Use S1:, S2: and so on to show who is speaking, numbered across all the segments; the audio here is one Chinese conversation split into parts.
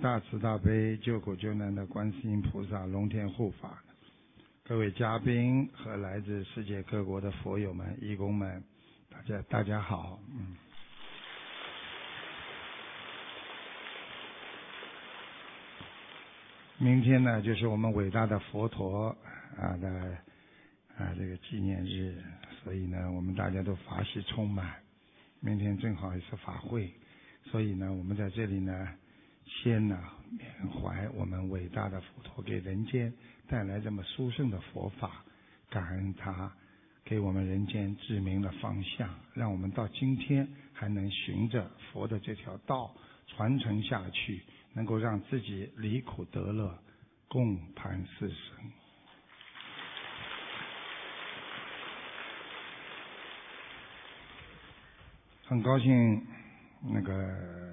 S1: 大慈大悲救苦救难的观世音菩萨龙天护法，各位嘉宾和来自世界各国的佛友们、义工们，大家大家好，嗯。明天呢，就是我们伟大的佛陀啊的啊这个纪念日，所以呢，我们大家都法喜充满。明天正好也是法会，所以呢，我们在这里呢，先呢缅怀我们伟大的佛陀给人间带来这么殊胜的佛法，感恩他给我们人间指明了方向，让我们到今天还能循着佛的这条道传承下去。能够让自己离苦得乐，共攀四生。很高兴，那个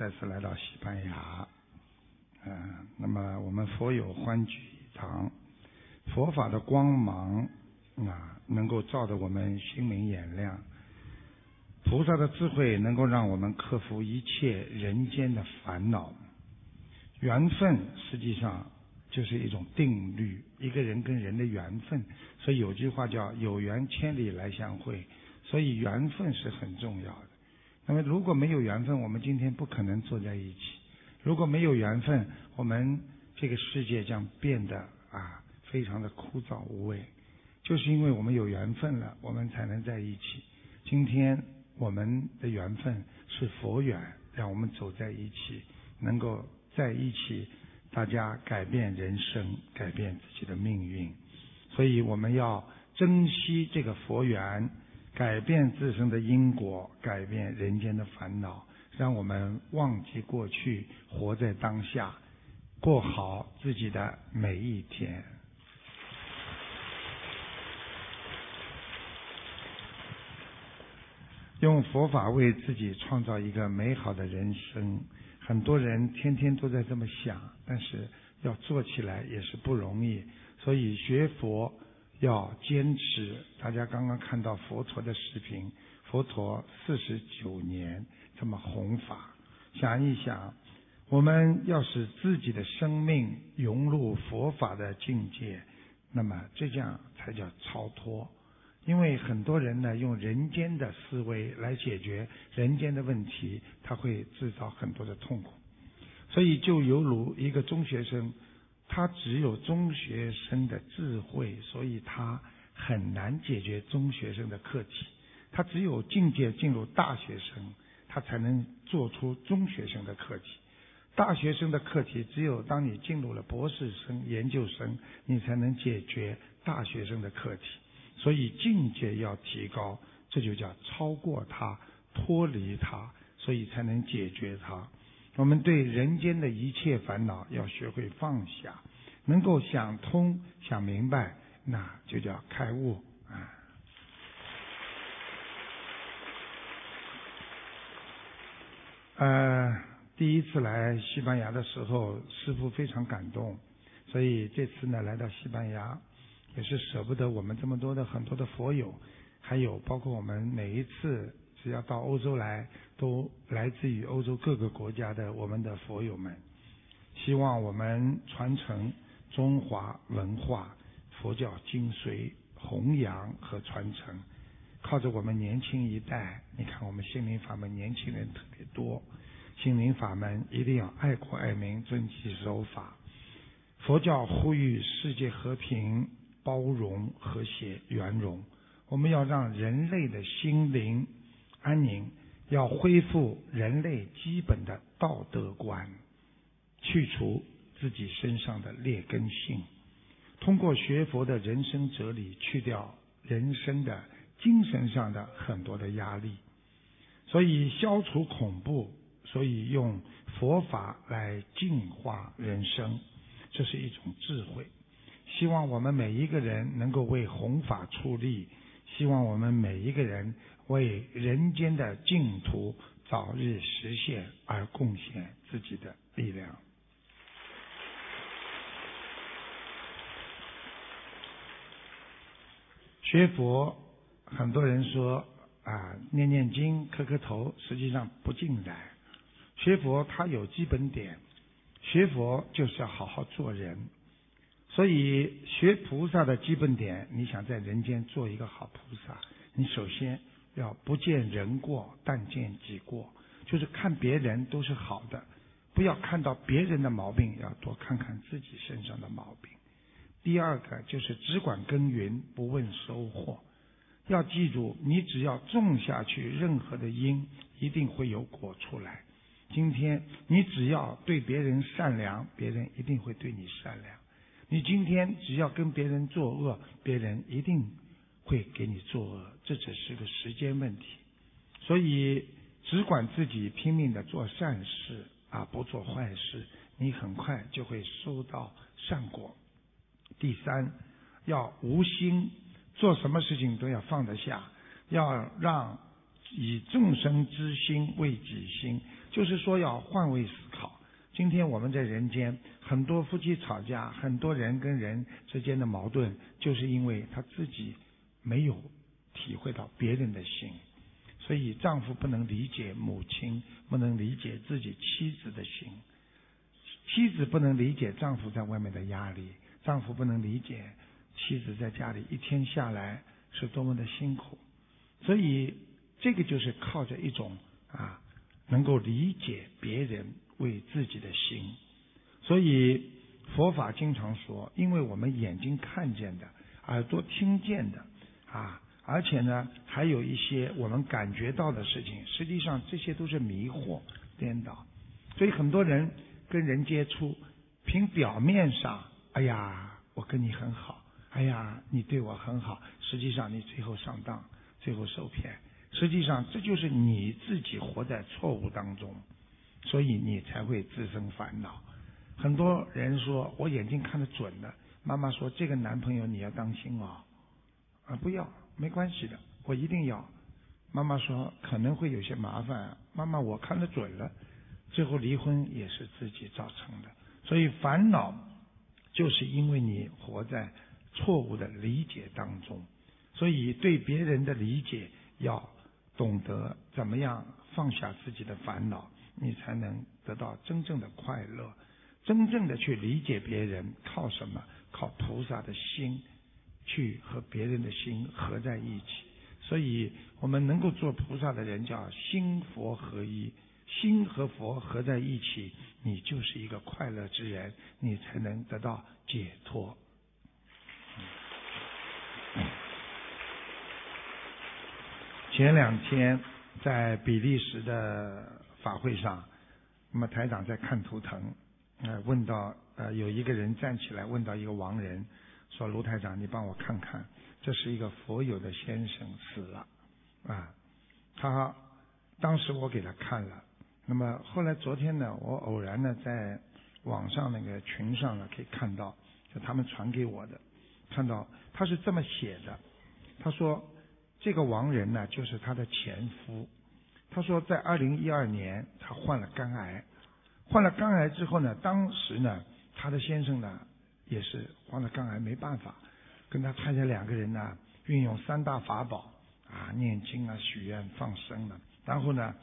S1: 再次来到西班牙，嗯，那么我们佛友欢聚一堂，佛法的光芒啊，能够照得我们心明眼亮，菩萨的智慧能够让我们克服一切人间的烦恼。缘分实际上就是一种定律，一个人跟人的缘分。所以有句话叫“有缘千里来相会”，所以缘分是很重要的。那么如果没有缘分，我们今天不可能坐在一起；如果没有缘分，我们这个世界将变得啊非常的枯燥无味。就是因为我们有缘分了，我们才能在一起。今天我们的缘分是佛缘，让我们走在一起，能够。在一起，大家改变人生，改变自己的命运。所以我们要珍惜这个佛缘，改变自身的因果，改变人间的烦恼，让我们忘记过去，活在当下，过好自己的每一天。用佛法为自己创造一个美好的人生。很多人天天都在这么想，但是要做起来也是不容易。所以学佛要坚持。大家刚刚看到佛陀的视频，佛陀四十九年这么弘法，想一想，我们要使自己的生命融入佛法的境界，那么这样才叫超脱。因为很多人呢，用人间的思维来解决人间的问题，他会制造很多的痛苦。所以就犹如一个中学生，他只有中学生的智慧，所以他很难解决中学生的课题。他只有境界进入大学生，他才能做出中学生的课题。大学生的课题，只有当你进入了博士生、研究生，你才能解决大学生的课题。所以境界要提高，这就叫超过他、脱离他，所以才能解决他。我们对人间的一切烦恼要学会放下，能够想通、想明白，那就叫开悟啊。呃，第一次来西班牙的时候，师傅非常感动，所以这次呢，来到西班牙。也是舍不得我们这么多的很多的佛友，还有包括我们每一次只要到欧洲来，都来自于欧洲各个国家的我们的佛友们，希望我们传承中华文化、佛教精髓，弘扬和传承，靠着我们年轻一代，你看我们心灵法门年轻人特别多，心灵法门一定要爱国爱民、遵纪守法，佛教呼吁世界和平。包容、和谐、圆融，我们要让人类的心灵安宁，要恢复人类基本的道德观，去除自己身上的劣根性，通过学佛的人生哲理，去掉人生的精神上的很多的压力，所以消除恐怖，所以用佛法来净化人生，这是一种智慧。希望我们每一个人能够为弘法出力，希望我们每一个人为人间的净土早日实现而贡献自己的力量。学佛，很多人说啊，念念经、磕磕头，实际上不尽然。学佛它有基本点，学佛就是要好好做人，所以学菩萨的基本点，你想在人间做一个好菩萨，你首先要不见人过，但见己过，就是看别人都是好的，不要看到别人的毛病，要多看看自己身上的毛病。第二个就是只管耕耘，不问收获。要记住，你只要种下去，任何的因一定会有果出来。今天你只要对别人善良，别人一定会对你善良。你今天只要跟别人作恶，别人一定会给你作恶。这只是个时间问题。所以只管自己拼命的做善事啊，不做坏事，你很快就会收到善果。第三，要无心。做什么事情都要放得下，要让以众生之心为己心，就是说要换位思考。今天我们在人间，很多夫妻吵架，很多人跟人之间的矛盾，就是因为他自己没有体会到别人的心。所以丈夫不能理解母亲，不能理解自己妻子的心；妻子不能理解丈夫在外面的压力，丈夫不能理解。妻子在家里一天下来是多么的辛苦，所以这个就是靠着一种啊，能够理解别人为自己的心。所以佛法经常说，因为我们眼睛看见的，耳朵听见的啊，而且呢还有一些我们感觉到的事情，实际上这些都是迷惑颠倒。所以很多人跟人接触，凭表面上，哎呀，我跟你很好。哎呀，你对我很好，实际上你最后上当，最后受骗。实际上这就是你自己活在错误当中，所以你才会自生烦恼。很多人说我眼睛看得准的，妈妈说这个男朋友你要当心哦，啊不要，没关系的，我一定要。妈妈说可能会有些麻烦，妈妈我看得准了，最后离婚也是自己造成的。所以烦恼就是因为你活在。错误的理解当中，所以对别人的理解要懂得怎么样放下自己的烦恼，你才能得到真正的快乐。真正的去理解别人，靠什么？靠菩萨的心去和别人的心合在一起。所以我们能够做菩萨的人，叫心佛合一，心和佛合在一起，你就是一个快乐之人，你才能得到解脱。前两天在比利时的法会上，那么台长在看图腾，呃，问到呃有一个人站起来问到一个亡人，说卢台长，你帮我看看，这是一个佛友的先生死了，啊，他当时我给他看了，那么后来昨天呢，我偶然呢在网上那个群上呢可以看到，就他们传给我的，看到他是这么写的，他说。这个亡人呢，就是他的前夫。他说，在二零一二年，他患了肝癌。患了肝癌之后呢，当时呢，他的先生呢，也是患了肝癌，没办法，跟他太太两个人呢，运用三大法宝啊，念经啊，许愿放生了。然后呢，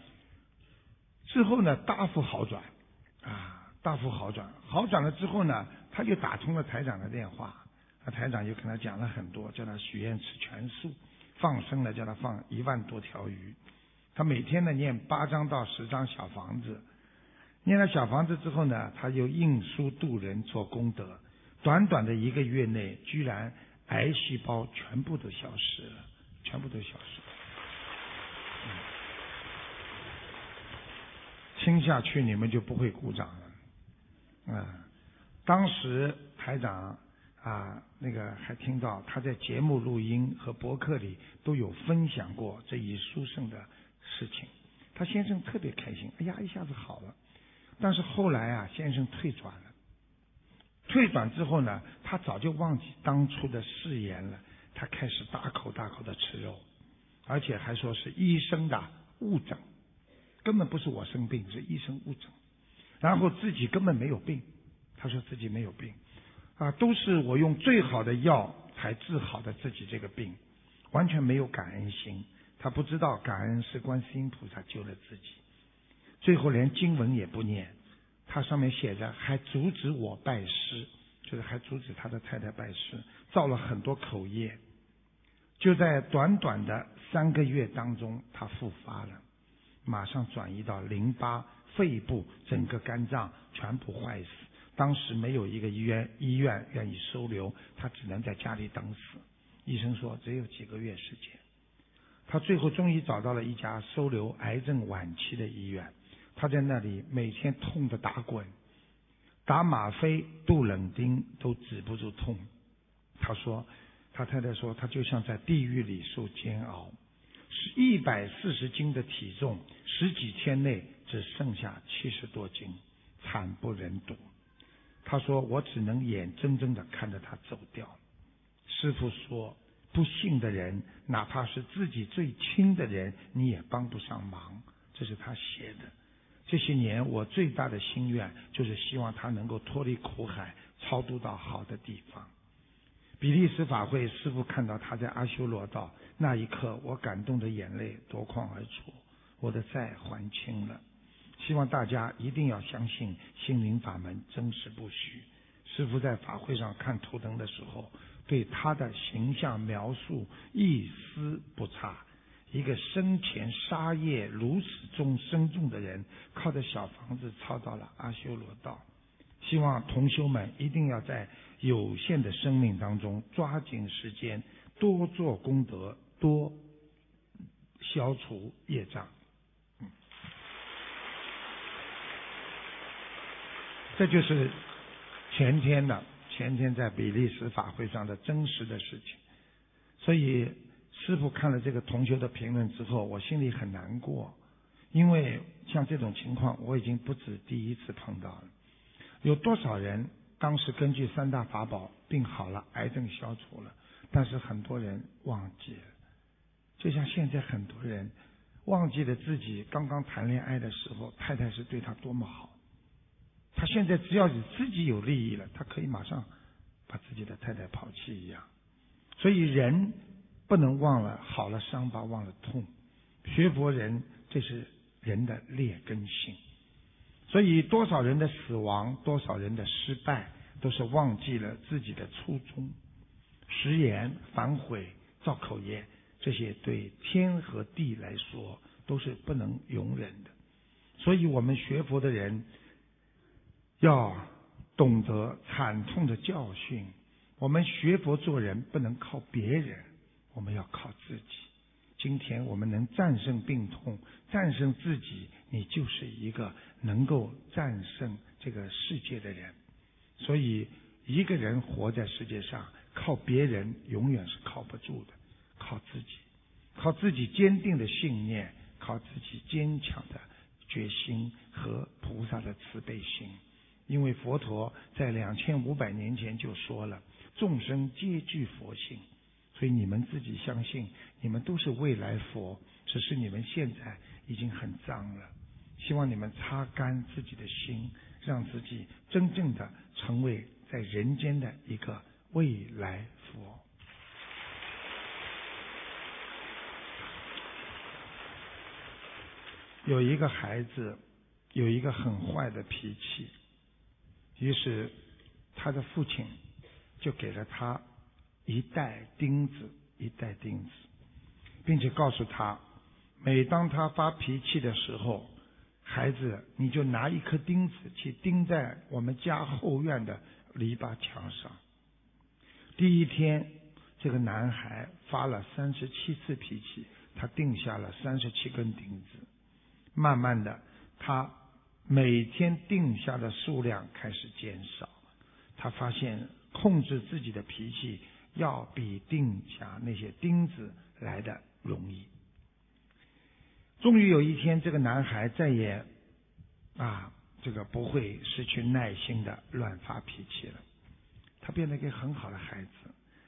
S1: 之后呢，大幅好转啊，大幅好转。好转了之后呢，他就打通了台长的电话，那台长就跟他讲了很多，叫他许愿吃全素。放生了，叫他放一万多条鱼。他每天呢念八张到十张小房子，念了小房子之后呢，他就印书度人做功德。短短的一个月内，居然癌细胞全部都消失了，全部都消失了。听下去你们就不会鼓掌了。啊，当时台长。啊，那个还听到他在节目录音和博客里都有分享过这一殊胜的事情，他先生特别开心，哎呀，一下子好了。但是后来啊，先生退转了，退转之后呢，他早就忘记当初的誓言了，他开始大口大口的吃肉，而且还说是医生的误诊，根本不是我生病，是医生误诊，然后自己根本没有病，他说自己没有病。啊，都是我用最好的药才治好的自己这个病，完全没有感恩心。他不知道感恩是观世音菩萨救了自己，最后连经文也不念，他上面写着还阻止我拜师，就是还阻止他的太太拜师，造了很多口业。就在短短的三个月当中，他复发了，马上转移到淋巴、肺部，整个肝脏全部坏死。当时没有一个医院医院愿意收留他，只能在家里等死。医生说只有几个月时间。他最后终于找到了一家收留癌症晚期的医院，他在那里每天痛得打滚，打吗啡、杜冷丁都止不住痛。他说。他太太说：“他就像在地狱里受煎熬，是一百四十斤的体重，十几天内只剩下七十多斤，惨不忍睹。”他说：“我只能眼睁睁的看着他走掉。”师傅说：“不幸的人，哪怕是自己最亲的人，你也帮不上忙。”这是他写的。这些年，我最大的心愿就是希望他能够脱离苦海，超度到好的地方。比利时法会师傅看到他在阿修罗道那一刻，我感动的眼泪夺眶而出，我的债还清了。希望大家一定要相信心灵法门真实不虚。师傅在法会上看图腾的时候，对他的形象描述一丝不差。一个生前杀业如此重深重的人，靠着小房子抄到了阿修罗道。希望同修们一定要在。有限的生命当中，抓紧时间，多做功德，多消除业障。这就是前天的前天在比利时法会上的真实的事情。所以师傅看了这个同学的评论之后，我心里很难过，因为像这种情况我已经不止第一次碰到了。有多少人？当时根据三大法宝病好了，癌症消除了，但是很多人忘记了，就像现在很多人忘记了自己刚刚谈恋爱的时候，太太是对他多么好。他现在只要你自己有利益了，他可以马上把自己的太太抛弃一样。所以人不能忘了好了伤疤忘了痛，学佛人这是人的劣根性。所以，多少人的死亡，多少人的失败，都是忘记了自己的初衷。食言、反悔、造口业，这些对天和地来说都是不能容忍的。所以我们学佛的人要懂得惨痛的教训。我们学佛做人不能靠别人，我们要靠自己。今天我们能战胜病痛，战胜自己，你就是一个能够战胜这个世界的人。所以，一个人活在世界上，靠别人永远是靠不住的，靠自己，靠自己坚定的信念，靠自己坚强的决心和菩萨的慈悲心。因为佛陀在两千五百年前就说了，众生皆具佛性。所以你们自己相信，你们都是未来佛，只是你们现在已经很脏了。希望你们擦干自己的心，让自己真正的成为在人间的一个未来佛。有一个孩子有一个很坏的脾气，于是他的父亲就给了他。一袋钉子，一袋钉子，并且告诉他，每当他发脾气的时候，孩子，你就拿一颗钉子去钉在我们家后院的篱笆墙上。第一天，这个男孩发了三十七次脾气，他定下了三十七根钉子。慢慢的，他每天定下的数量开始减少。他发现控制自己的脾气。要比定下那些钉子来的容易。终于有一天，这个男孩再也啊，这个不会失去耐心的乱发脾气了。他变得一个很好的孩子。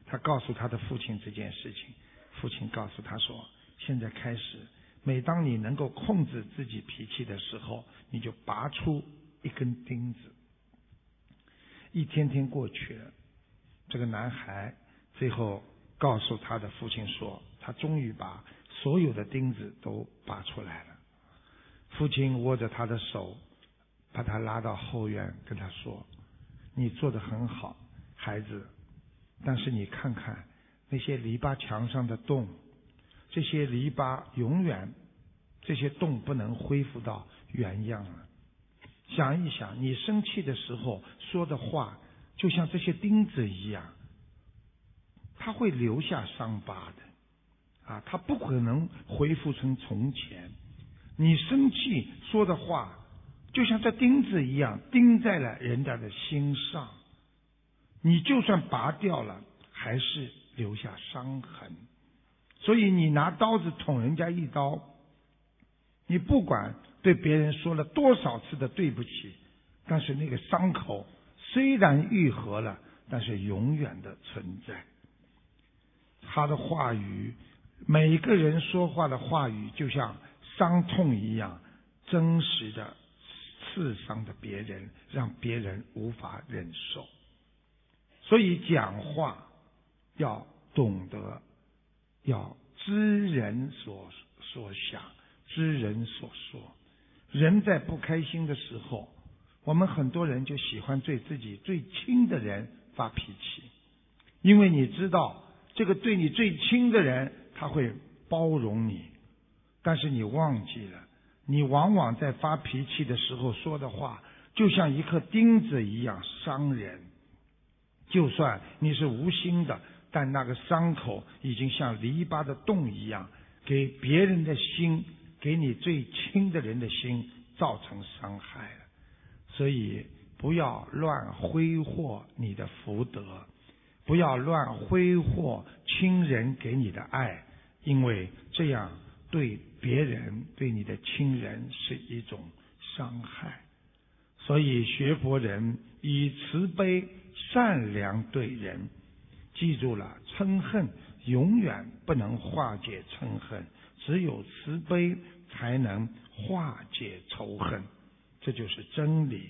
S1: 他告诉他的父亲这件事情，父亲告诉他说：“现在开始，每当你能够控制自己脾气的时候，你就拔出一根钉子。”一天天过去了，这个男孩。最后告诉他的父亲说：“他终于把所有的钉子都拔出来了。”父亲握着他的手，把他拉到后院，跟他说：“你做的很好，孩子，但是你看看那些篱笆墙上的洞，这些篱笆永远，这些洞不能恢复到原样了。想一想，你生气的时候说的话，就像这些钉子一样，它会留下伤疤的，啊，它不可能恢复成从前。你生气说的话。”就像这钉子一样钉在了人家的心上，你就算拔掉了，还是留下伤痕。所以你拿刀子捅人家一刀，你不管对别人说了多少次的对不起，但是那个伤口虽然愈合了，但是永远的存在。他的话语，每个人说话的话语，就像伤痛一样真实的。刺伤着别人，让别人无法忍受。所以讲话要懂得，要知人所所想，知人所说。人在不开心的时候，我们很多人就喜欢对自己最亲的人发脾气，因为你知道，这个对你最亲的人他会包容你，但是你忘记了。你往往在发脾气的时候说的话，就像一颗钉子一样伤人。就算你是无心的，但那个伤口已经像篱笆的洞一样，给别人的心，给你最亲的人的心造成伤害了。所以不要乱挥霍你的福德，不要乱挥霍亲人给你的爱，因为这样对。别人对你的亲人是一种伤害，所以学佛人以慈悲善良对人，记住了，嗔恨永远不能化解嗔恨，只有慈悲才能化解仇恨，这就是真理。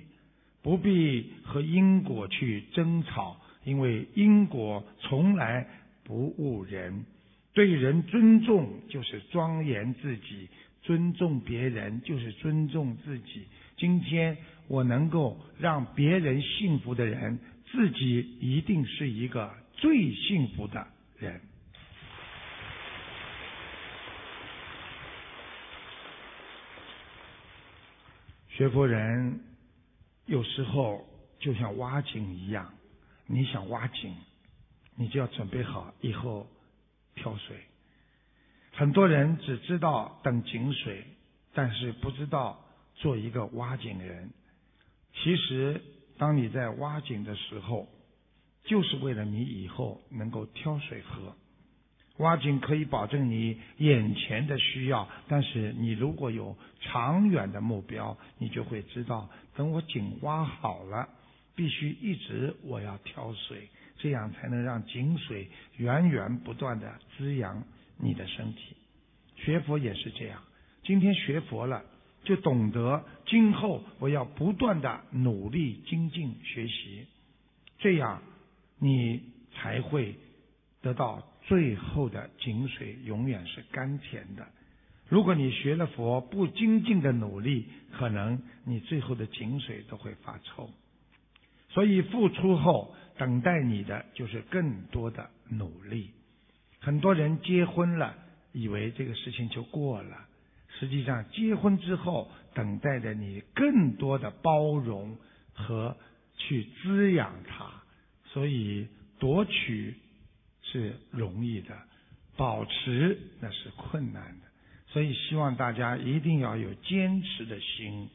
S1: 不必和因果去争吵，因为因果从来不误人。对人尊重就是庄严自己，尊重别人就是尊重自己。今天我能够让别人幸福的人，自己一定是一个最幸福的人。学佛人有时候就像挖井一样，你想挖井，你就要准备好以后。挑水，很多人只知道等井水，但是不知道做一个挖井人。其实，当你在挖井的时候，就是为了你以后能够挑水喝。挖井可以保证你眼前的需要，但是你如果有长远的目标，你就会知道，等我井挖好了，必须一直我要挑水。这样才能让井水源源不断的滋养你的身体。学佛也是这样，今天学佛了，就懂得今后我要不断的努力精进学习，这样你才会得到最后的井水永远是甘甜的。如果你学了佛不精进的努力，可能你最后的井水都会发臭。所以付出后。等待你的就是更多的努力。很多人结婚了，以为这个事情就过了，实际上结婚之后，等待着你更多的包容和去滋养他。所以夺取是容易的，保持那是困难的。所以希望大家一定要有坚持的心。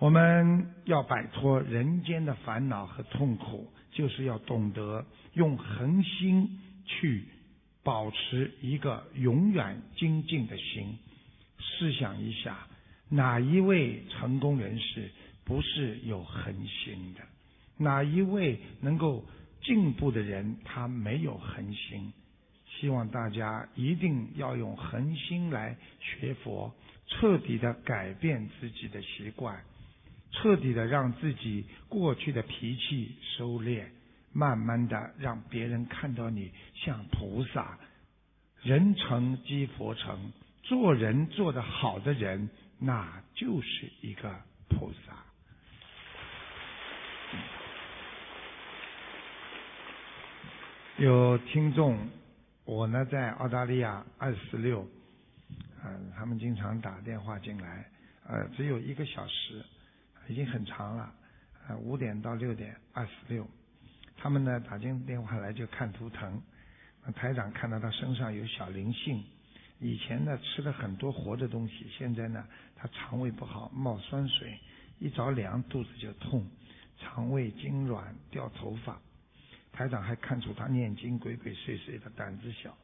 S1: 我们要摆脱人间的烦恼和痛苦。就是要懂得用恒心去保持一个永远精进的心。试想一下，哪一位成功人士不是有恒心的？哪一位能够进步的人他没有恒心？希望大家一定要用恒心来学佛，彻底的改变自己的习惯。彻底的让自己过去的脾气收敛慢慢的让别人看到你像菩萨。人成即佛成做人做得好的人那就是一个菩萨。有听众我呢在澳大利亚二四六嗯他们经常打电话进来呃只有一个小时已经很长了，呃，五点到六点二十六，他们呢打进电话来就看图腾，台长看到他身上有小灵性，以前呢吃了很多活的东西，现在呢他肠胃不好，冒酸水，一着凉肚子就痛，肠胃痉挛，掉头发。台长还看出他念经鬼鬼祟祟的，胆子小，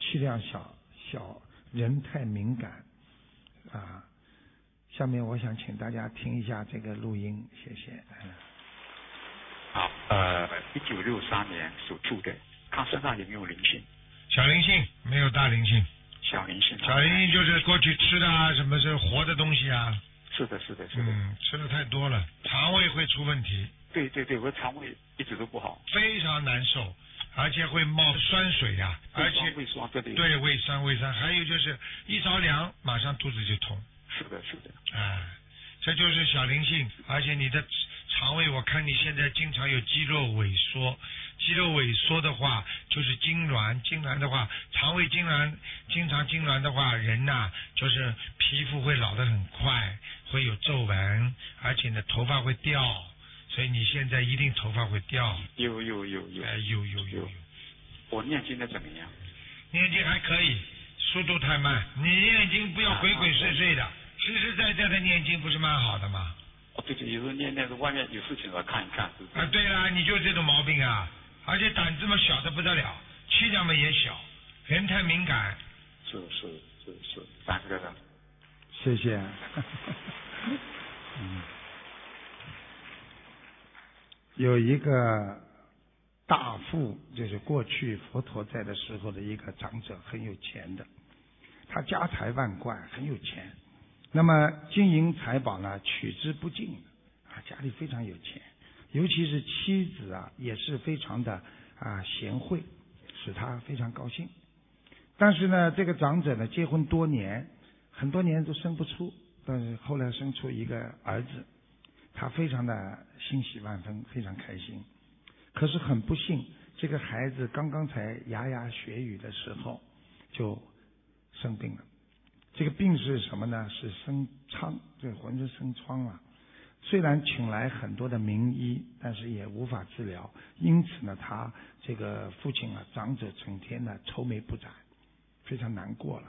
S1: 气量小，小人太敏感啊。下面我想请大家听一下这个录音，谢谢。
S2: 好，呃，一九六三年属兔的，他身上有没有灵性？
S1: 小灵性，没有大灵性。
S2: 小灵性。
S1: 小灵性就是过去吃的啊，什么是活的东西啊？
S2: 是的，是的，是的。
S1: 嗯，吃的太多了，肠胃会出问题。
S2: 对对对，我肠胃一直都不好，
S1: 非常难受，而且会冒酸水呀，而且
S2: 胃酸对
S1: 对胃酸胃酸，还有就是一着凉马上肚子就痛。
S2: 是的，是的。
S1: 哎，这就是小灵性，而且你的肠胃，我看你现在经常有肌肉萎缩，肌肉萎缩的话就是痉挛，痉挛的话，肠胃痉挛，经常痉挛的话，人呐就是皮肤会老得很快，会有皱纹，而且呢头发会掉。所以你现在一定头发会掉。
S2: 有有有有。
S1: 哎，有有有有。
S2: 我念经的怎么样？
S1: 念经还可以，速度太慢。你念经不要鬼鬼祟祟的，实实在在的念经不是蛮好的吗？
S2: 哦，对对，有时候念念是外面有事情了，看一看。
S1: 啊，对啦，你就这种毛病啊，而且胆子嘛小的不得了，气量嘛也小，人太敏感。
S2: 是是是是，三个人。
S1: 谢谢。嗯。有一个大富，就是过去佛陀在的时候的一个长者，很有钱的，他家财万贯，很有钱。那么金银财宝呢，取之不尽，啊，家里非常有钱，尤其是妻子啊，也是非常的啊贤惠，使他非常高兴。但是呢，这个长者呢，结婚多年，很多年都生不出，但是后来生出一个儿子。他非常的欣喜万分，非常开心。可是很不幸，这个孩子刚刚才牙牙学语的时候就生病了。这个病是什么呢？是生疮，这浑身生疮了。虽然请来很多的名医，但是也无法治疗。因此呢，他这个父亲啊，长者整天呢愁眉不展，非常难过了。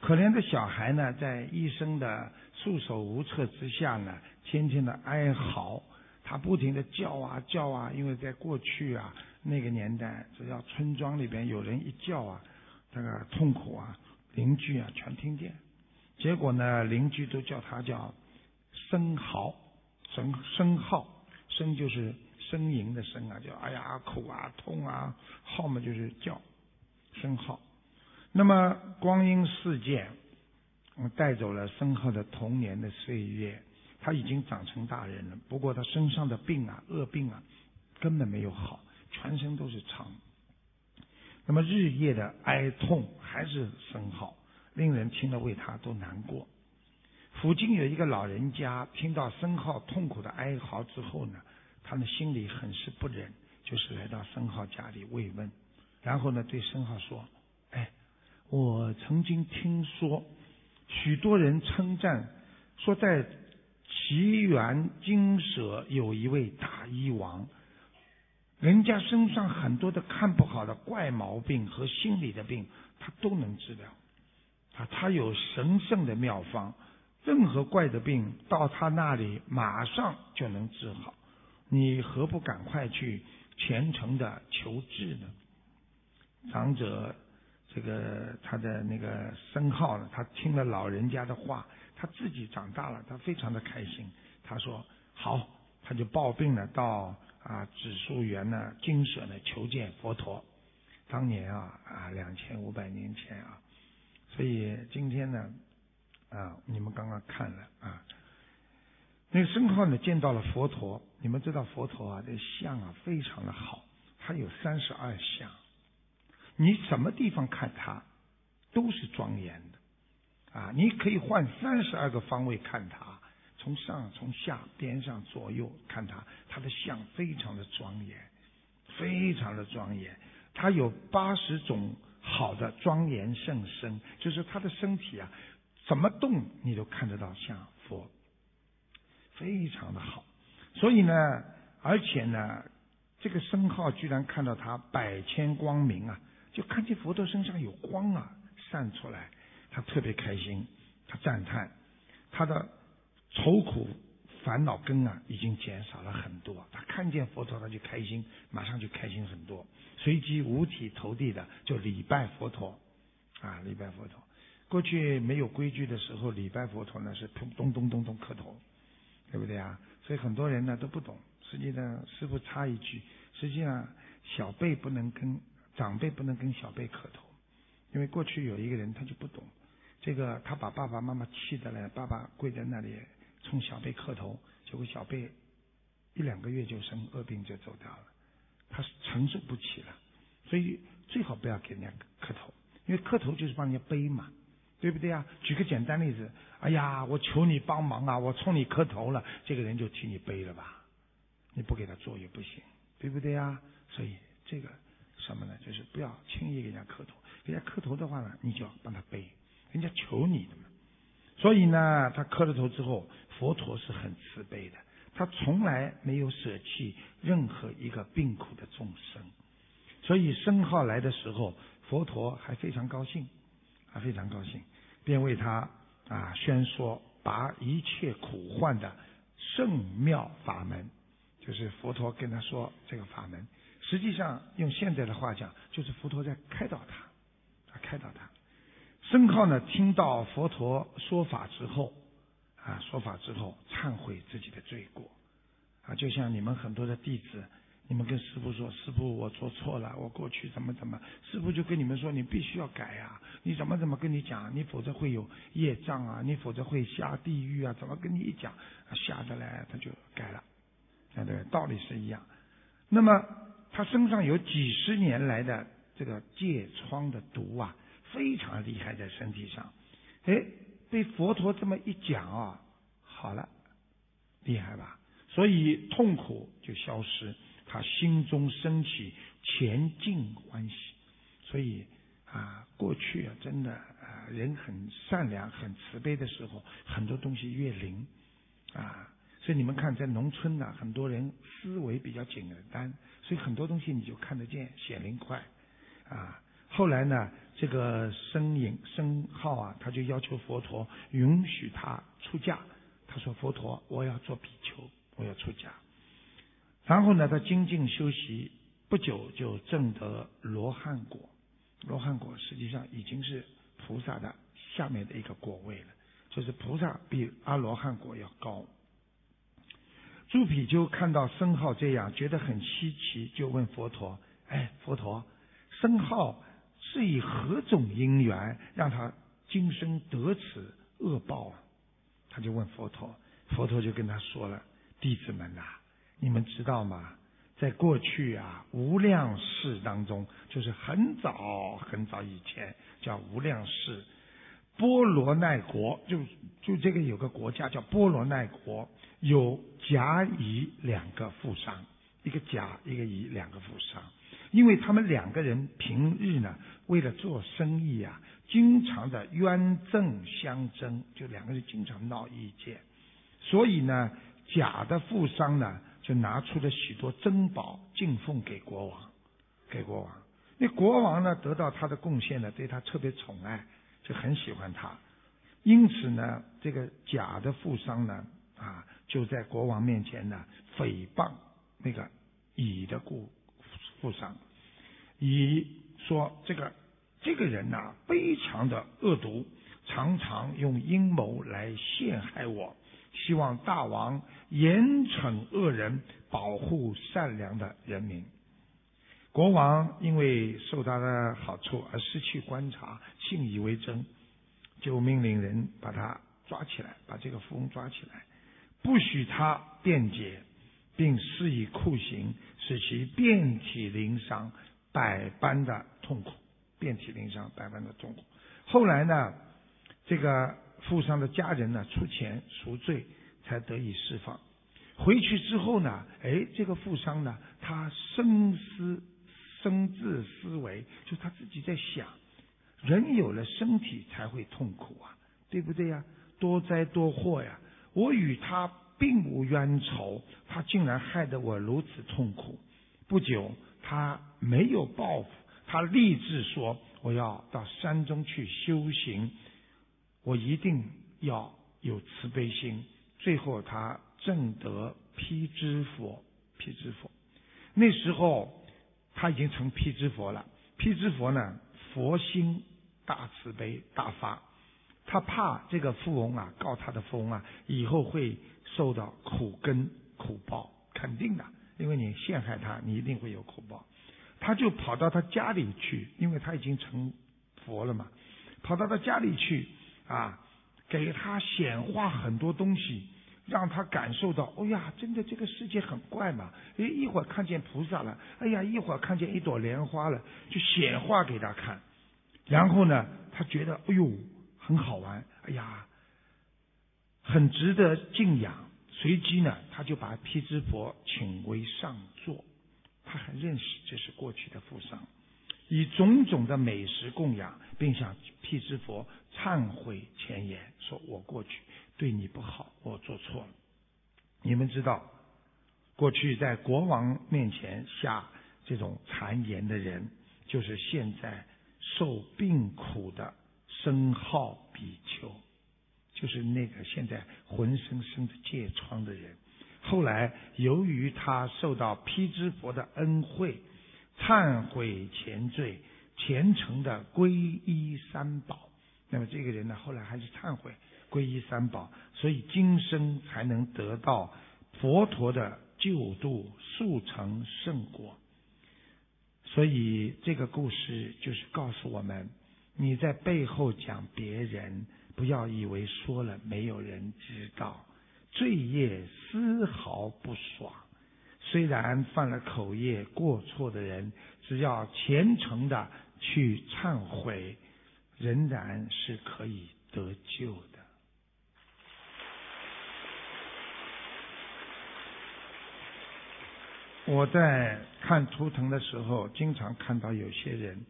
S1: 可怜的小孩呢，在医生的束手无策之下呢。天天的哀嚎，他不停的叫啊叫啊，因为在过去啊那个年代，只要村庄里边有人一叫啊，这个痛苦啊，邻居啊全听见。结果呢，邻居都叫他叫声嚎，声声号，声就是呻吟的呻啊，叫哎呀苦啊痛啊，号嘛就是叫，声号。那么光阴似箭，带走了申浩的童年的岁月。他已经长成大人了，不过他身上的病啊，恶病啊，根本没有好，全身都是疮。那么日夜的哀痛还是甚好，令人听了为他都难过。附近有一个老人家，听到申浩痛苦的哀嚎之后呢，他的心里很是不忍，就是来到申浩家里慰问，然后呢对申浩说：“哎，我曾经听说许多人称赞说在。”奇缘金舍有一位大医王，人家身上很多的看不好的怪毛病和心理的病，他都能治疗。啊，他有神圣的妙方，任何怪的病到他那里马上就能治好。你何不赶快去虔诚的求治呢？长者，这个他的那个僧号呢？他听了老人家的话。他自己长大了，他非常的开心。他说：“好，他就抱病了，到啊紫树园呢，金舍呢求见佛陀。当年啊啊两千五百年前啊，所以今天呢啊你们刚刚看了啊，那个僧号呢见到了佛陀。你们知道佛陀啊这相啊非常的好，他有三十二相，你什么地方看他都是庄严的。”啊，你可以换三十二个方位看他，从上、从下、边上、左右看他，他的相非常的庄严，非常的庄严。他有八十种好的庄严圣身，就是他的身体啊，怎么动你都看得到像佛，非常的好。所以呢，而且呢，这个僧号居然看到他百千光明啊，就看见佛陀身上有光啊散出来，他特别开心，他赞叹他的愁苦。烦恼根啊，已经减少了很多。他看见佛陀，他就开心，马上就开心很多。随即五体投地的就礼拜佛陀，啊，礼拜佛陀。过去没有规矩的时候，礼拜佛陀呢是咚咚咚咚磕头，对不对啊？所以很多人呢都不懂。实际上，师傅插一句，实际上小辈不能跟长辈不能跟小辈磕头，因为过去有一个人他就不懂，这个他把爸爸妈妈气的嘞，爸爸跪在那里。冲小辈磕头，结果小辈一两个月就生恶病就走掉了，他是承受不起了，所以最好不要给人家磕头，因为磕头就是帮人家背嘛，对不对啊？举个简单例子，哎呀，我求你帮忙啊，我冲你磕头了，这个人就替你背了吧，你不给他做也不行，对不对啊？所以这个什么呢？就是不要轻易给人家磕头，给人家磕头的话呢，你就要帮他背，人家求你的嘛。所以呢，他磕了头之后。佛陀是很慈悲的，他从来没有舍弃任何一个病苦的众生，所以生号来的时候，佛陀还非常高兴，还非常高兴，便为他啊宣说拔一切苦患的圣妙法门，就是佛陀跟他说这个法门，实际上用现在的话讲，就是佛陀在开导他，啊开导他。僧号呢，听到佛陀说法之后。啊，说法之后忏悔自己的罪过，啊，就像你们很多的弟子，你们跟师傅说，师傅我做错了，我过去怎么怎么，师傅就跟你们说，你必须要改啊，你怎么怎么跟你讲，你否则会有业障啊，你否则会下地狱啊，怎么跟你一讲，下得来他就改了，对对？道理是一样。那么他身上有几十年来的这个疥疮的毒啊，非常厉害在身体上，哎。被佛陀这么一讲啊，好了，厉害吧？所以痛苦就消失，他心中升起前进欢喜。所以啊，过去啊，真的啊，人很善良、很慈悲的时候，很多东西越灵啊。所以你们看，在农村呢，很多人思维比较简单，所以很多东西你就看得见，显灵快啊。后来呢，这个僧隐僧号啊，他就要求佛陀允许他出家。他说：“佛陀，我要做比丘，我要出家。”然后呢，他精进修习，不久就证得罗汉果。罗汉果实际上已经是菩萨的下面的一个果位了，就是菩萨比阿罗汉果要高。朱比丘看到僧号这样，觉得很稀奇，就问佛陀：“哎，佛陀，僧号？”是以何种因缘让他今生得此恶报啊？他就问佛陀，佛陀就跟他说了：“弟子们呐，你们知道吗？在过去啊，无量世当中，就是很早很早以前，叫无量世波罗奈国，就就这个有个国家叫波罗奈国，有甲乙两个富商，一个甲一个乙两个富商。”因为他们两个人平日呢，为了做生意啊，经常的冤憎相争，就两个人经常闹意见，所以呢，假的富商呢，就拿出了许多珍宝进奉给国王，给国王。那国王呢，得到他的贡献呢，对他特别宠爱，就很喜欢他。因此呢，这个假的富商呢，啊，就在国王面前呢，诽谤那个乙的故。富商，以说这个这个人呐，非常的恶毒，常常用阴谋来陷害我。希望大王严惩恶人，保护善良的人民。国王因为受他的好处而失去观察，信以为真，就命令人把他抓起来，把这个富翁抓起来，不许他辩解。并施以酷刑，使其遍体鳞伤，百般的痛苦，遍体鳞伤，百般的痛苦。后来呢，这个富商的家人呢出钱赎罪，才得以释放。回去之后呢，哎，这个富商呢，他深思生字思维，就他自己在想，人有了身体才会痛苦啊，对不对呀？多灾多祸呀！我与他并无冤仇，他竟然害得我如此痛苦。不久，他没有报复，他立志说：“我要到山中去修行，我一定要有慈悲心。”最后，他证得辟支佛。辟支佛，那时候他已经成辟支佛了。辟支佛呢，佛心大慈悲大发，他怕这个富翁啊告他的富翁啊，以后会受到苦根苦报，肯定的。因为你陷害他，你一定会有苦报。他就跑到他家里去，因为他已经成佛了嘛，跑到他家里去啊，给他显化很多东西，让他感受到，哦呀，真的这个世界很怪嘛。诶，一会儿看见菩萨了，哎呀，一会儿看见一朵莲花了，就显化给他看。然后呢，他觉得，哎呦，很好玩，哎呀，很值得敬仰。随即呢，他就把毗支佛请为上座，他还认识这是过去的富商，以种种的美食供养，并向毗支佛忏悔前言，说我过去对你不好，我做错了。你们知道，过去在国王面前下这种谗言的人，就是现在受病苦的深号比丘。就是那个现在浑身生着疥疮的人，后来由于他受到披支佛的恩惠，忏悔前罪，虔诚的皈依三宝，那么这个人呢，后来还是忏悔皈依三宝，所以今生才能得到佛陀的救度，速成圣果。所以这个故事就是告诉我们，你在背后讲别人。不要以为说了没有人知道，罪业丝毫不爽。虽然犯了口业过错的人，只要虔诚的去忏悔，仍然是可以得救的。我在看图腾的时候，经常看到有些人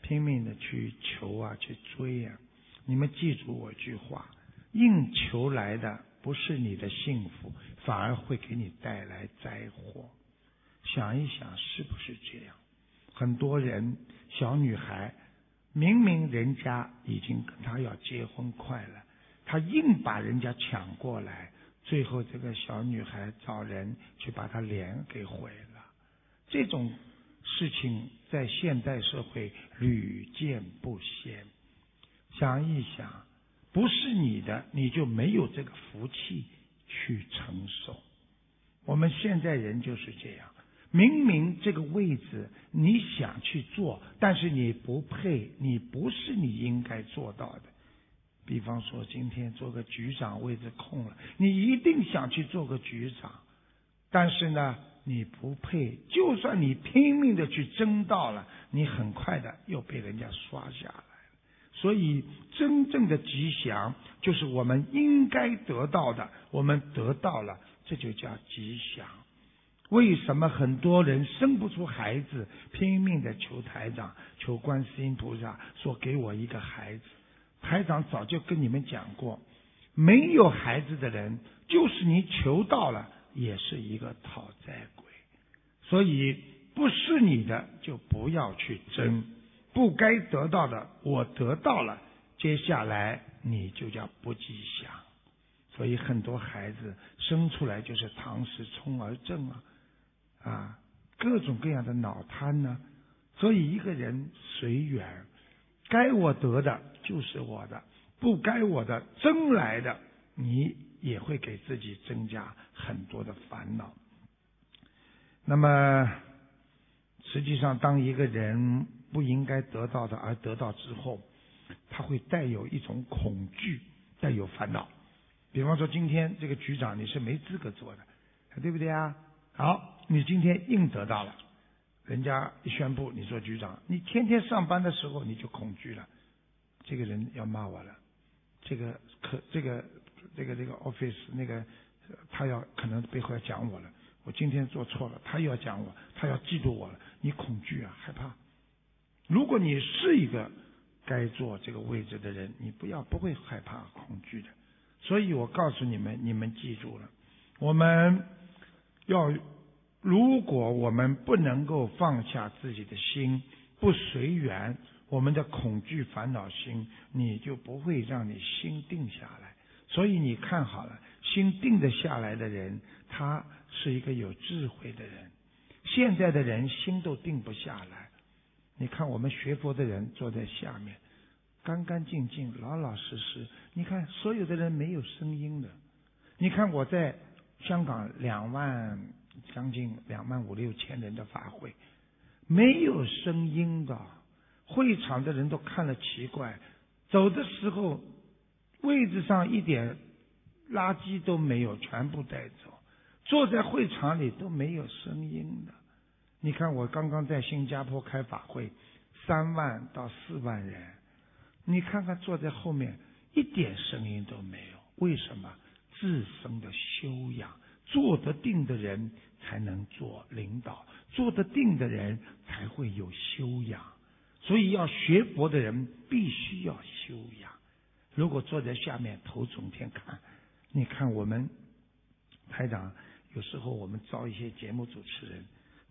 S1: 拼命的去求啊，去追啊。你们记住我一句话：应求来的不是你的幸福，反而会给你带来灾祸。想一想，是不是这样？很多人，小女孩，明明人家已经跟她要结婚快了，她硬把人家抢过来，最后这个小女孩找人去把她脸给毁了。这种事情在现代社会屡见不鲜。想一想，不是你的，你就没有这个福气去承受。我们现在人就是这样，明明这个位置你想去做，但是你不配，你不是你应该做到的。比方说，今天做个局长位置空了，你一定想去做个局长，但是呢，你不配。就算你拼命的去争到了，你很快的又被人家刷下了。所以，真正的吉祥就是我们应该得到的，我们得到了，这就叫吉祥。为什么很多人生不出孩子，拼命的求台长、求观世音菩萨，说给我一个孩子？台长早就跟你们讲过，没有孩子的人，就是你求到了，也是一个讨债鬼。所以，不是你的，就不要去争。不该得到的，我得到了，接下来你就叫不吉祥。所以很多孩子生出来就是唐氏聪儿症啊，啊，各种各样的脑瘫呢。所以一个人随缘，该我得的就是我的，不该我的争来的，你也会给自己增加很多的烦恼。那么，实际上当一个人。不应该得到的，而得到之后，他会带有一种恐惧，带有烦恼。比方说，今天这个局长你是没资格做的，对不对啊？好，你今天硬得到了，人家一宣布你做局长，你天天上班的时候你就恐惧了，这个人要骂我了，这个可这个这个这个 office 那个他要可能背后要讲我了，我今天做错了，他又要讲我，他要嫉妒我了，你恐惧啊，害怕。如果你是一个该坐这个位置的人，你不要不会害怕恐惧的。所以我告诉你们，你们记住了，我们要，如果我们不能够放下自己的心，不随缘，我们的恐惧烦恼心，你就不会让你心定下来。所以你看好了，心定得下来的人，他是一个有智慧的人。现在的人心都定不下来。你看我们学佛的人坐在下面。干干净净，老老实实。你看，所有的人没有声音的。你看我在香港两万将近两万五六千人的法会，没有声音的，会场的人都看了奇怪。走的时候，位置上一点垃圾都没有，全部带走。坐在会场里都没有声音的。你看我刚刚在新加坡开法会，三万到四万人。你看看坐在后面一点声音都没有，为什么？自身的修养，坐得定的人才能做领导，坐得定的人才会有修养。所以要学佛的人必须要修养。如果坐在下面头整天看，你看我们台长有时候我们招一些节目主持人，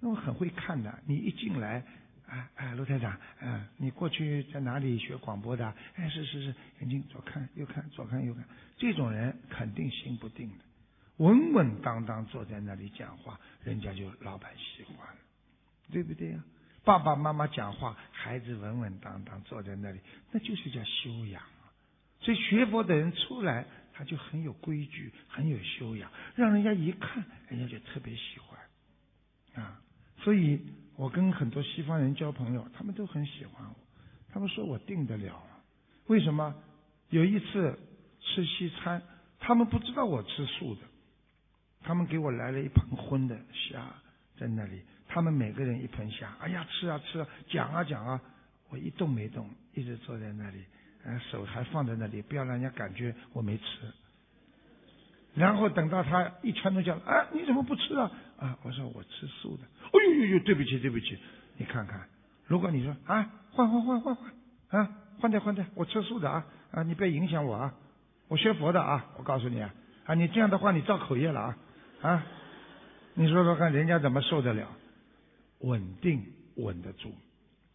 S1: 那么很会看的，你一进来。哎哎，卢台长，嗯，你过去在哪里学广播的？哎，是是是，眼睛左看右看，左看右看，这种人肯定心不定的，稳稳当当坐在那里讲话，人家就老板喜欢了，对不对呀？爸爸妈妈讲话，孩子稳稳当当坐在那里，那就是叫修养啊。所以学佛的人出来，他就很有规矩，很有修养，让人家一看，人家就特别喜欢啊。所以。我跟很多西方人交朋友，他们都很喜欢我。他们说我定得了。为什么？有一次吃西餐，他们不知道我吃素的，他们给我来了一盆荤的虾在那里，他们每个人一盆虾，哎呀吃啊吃啊，讲啊讲啊，我一动没动，一直坐在那里，手还放在那里，不要让人家感觉我没吃。然后等到他一圈都讲，哎，你怎么不吃啊？啊，我说我吃素的。哎呦呦呦，对不起对不起，你看看，如果你说啊，换换换换换，啊，换掉换掉，我吃素的啊啊，你别影响我啊，我学佛的啊，我告诉你啊，啊，你这样的话你造口业了啊啊，你说说看，人家怎么受得了？稳定稳得住，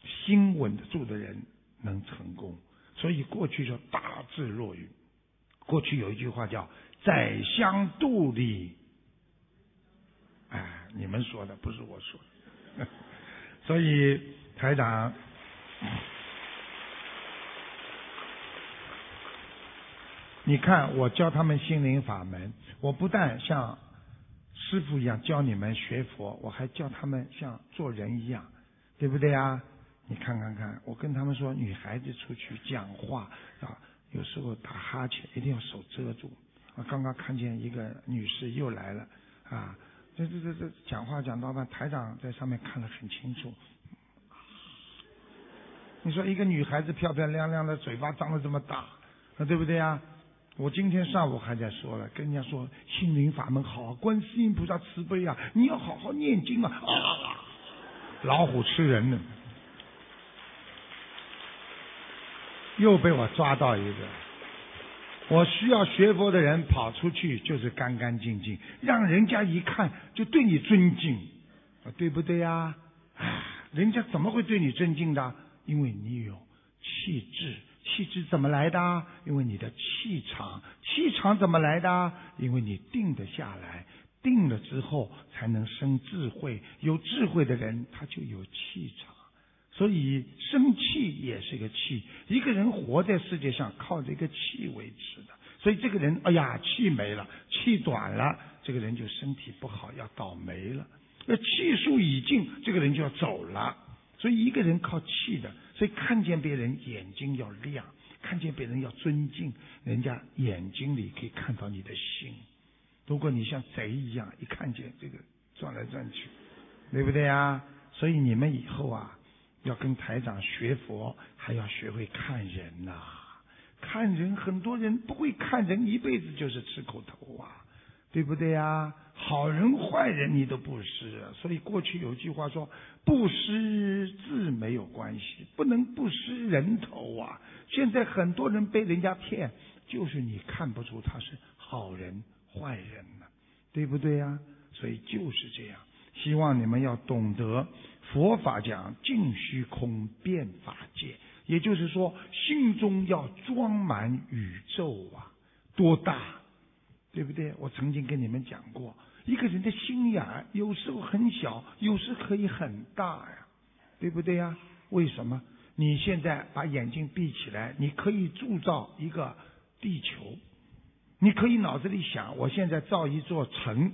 S1: 心稳得住的人能成功。所以过去说大智若愚，过去有一句话叫。宰相肚里，你们说的不是我说的，所以台长，你看我教他们心灵法门，我不但像师傅一样教你们学佛，我还教他们像做人一样，对不对啊？你看看看，我跟他们说，女孩子出去讲话啊，有时候打哈欠一定要手遮住。我刚刚看见一个女士又来了，啊，这这这这讲话讲到半，台长在上面看得很清楚。你说一个女孩子漂漂亮亮的，嘴巴张得这么大，那对不对呀？我今天上午还在说了，跟人家说心灵法门好，观世音菩萨慈悲啊，你要好好念经啊，啊，老虎吃人呢，又被我抓到一个。我需要学佛的人跑出去就是干干净净，让人家一看就对你尊敬，啊，对不对呀？啊，人家怎么会对你尊敬的？因为你有气质，气质怎么来的？因为你的气场，气场怎么来的？因为你定得下来，定了之后才能生智慧，有智慧的人他就有气场。所以生气也是个气，一个人活在世界上靠这个气维持的。所以这个人，哎呀，气没了，气短了，这个人就身体不好，要倒霉了。那气数已尽，这个人就要走了。所以一个人靠气的，所以看见别人眼睛要亮，看见别人要尊敬，人家眼睛里可以看到你的心。如果你像贼一样，一看见这个转来转去，对不对呀？所以你们以后啊。要跟台长学佛，还要学会看人呐。看人，很多人不会看人，一辈子就是吃苦头啊，对不对呀？好人坏人你都不施，所以过去有句话说，不识字没有关系，不能不识人头啊。现在很多人被人家骗，就是你看不出他是好人坏人呢，对不对呀？所以就是这样。希望你们要懂得佛法讲净虚空变法界，也就是说心中要装满宇宙啊，多大，对不对？我曾经跟你们讲过，一个人的心眼有时候很小，有时可以很大呀，对不对呀？为什么？你现在把眼睛闭起来，你可以铸造一个地球，你可以脑子里想，我现在造一座城。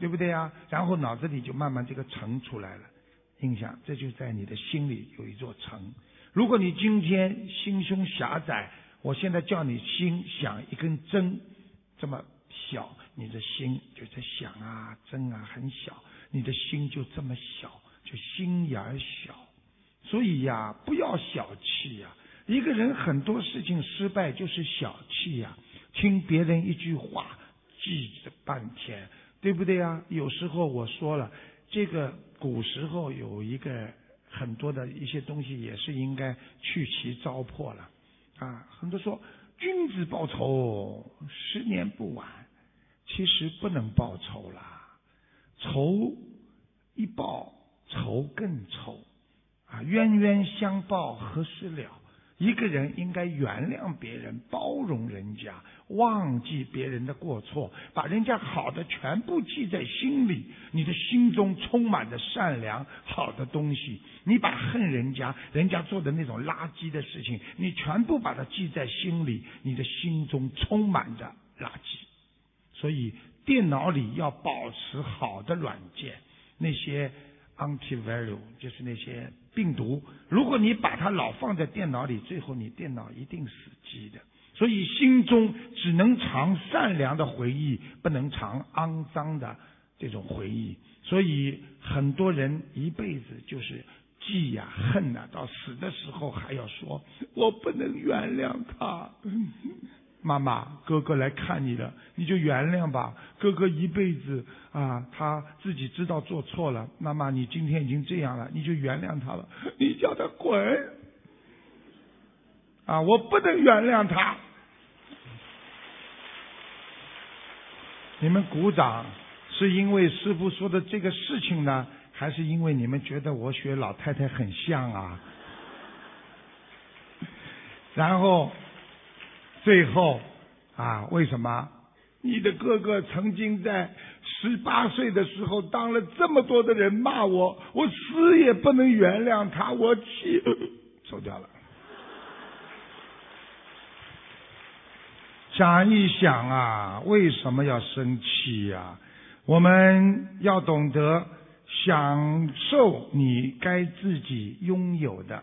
S1: 对不对呀？然后脑子里就慢慢这个城出来了，印象这就在你的心里有一座城。如果你今天心胸狭窄，我现在叫你心想一根针这么小，你的心就在想啊针啊很小，你的心就这么小，就心眼小。所以呀，不要小气呀。一个人很多事情失败就是小气呀，听别人一句话记着半天。对不对呀？有时候我说了，这个古时候有一个很多的一些东西也是应该去其糟粕了啊。很多说君子报仇，十年不晚。其实不能报仇了，仇一报仇更仇啊，冤冤相报何时了？一个人应该原谅别人，包容人家，忘记别人的过错，把人家好的全部记在心里。你的心中充满着善良好的东西，你把恨人家人家做的那种垃圾的事情，你全部把它记在心里，你的心中充满着垃圾。所以电脑里要保持好的软件，那些 anti-value 就是那些。病毒，如果你把它老放在电脑里，最后你电脑一定死机的。所以心中只能藏善良的回忆，不能藏肮脏的这种回忆。所以很多人一辈子就是记呀恨呐，到死的时候还要说我不能原谅他。妈妈，哥哥来看你了，你就原谅吧。哥哥一辈子啊，他自己知道做错了。妈妈，你今天已经这样了，你就原谅他了。你叫他滚！啊，我不能原谅他。你们鼓掌是因为师傅说的这个事情呢，还是因为你们觉得我学老太太很像啊？然后。最后，啊，为什么？你的哥哥曾经在十八岁的时候当了这么多的人骂我，我死也不能原谅他，我气，走掉了。想一想啊，为什么要生气呀？我们要懂得享受你该自己拥有的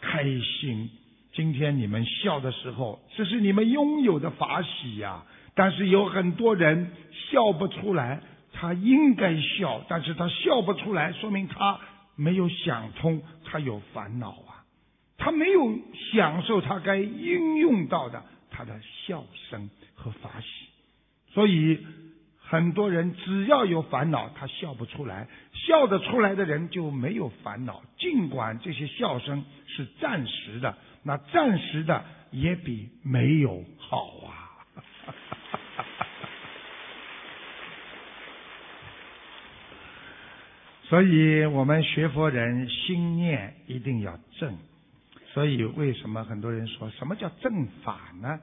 S1: 开心。今天你们笑的时候，这是你们拥有的法喜呀。但是有很多人笑不出来，他应该笑，但是他笑不出来，说明他没有想通，他有烦恼啊，他没有享受他该应用到的他的笑声和法喜。所以很多人只要有烦恼，他笑不出来；笑得出来的人就没有烦恼，尽管这些笑声是暂时的。那暂时的也比没有好啊！所以我们学佛人心念一定要正。所以为什么很多人说什么叫正法呢？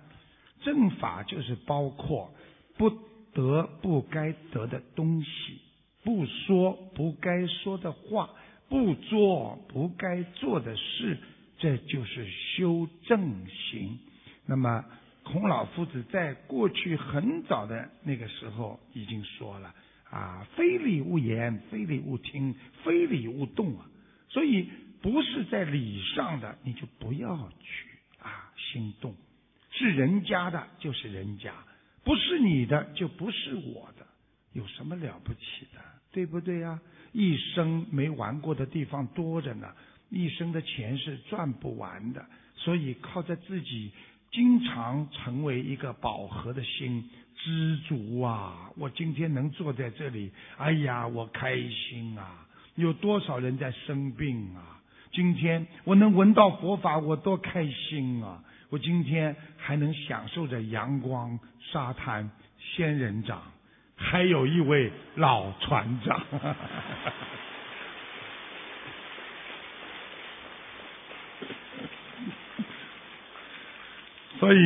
S1: 正法就是包括不得不该得的东西，不说不该说的话，不做不该做的事。这就是修正行。那么，孔老夫子在过去很早的那个时候已经说了啊：“非礼勿言，非礼勿听，非礼勿动啊。”所以，不是在礼上的，你就不要去啊心动。是人家的，就是人家；不是你的，就不是我的。有什么了不起的？对不对呀？一生没玩过的地方多着呢。一生的钱是赚不完的，所以靠着自己经常成为一个饱和的心，知足啊！我今天能坐在这里，哎呀，我开心啊！有多少人在生病啊？今天我能闻到佛法，我多开心啊！我今天还能享受着阳光、沙滩、仙人掌，还有一位老船长。所以，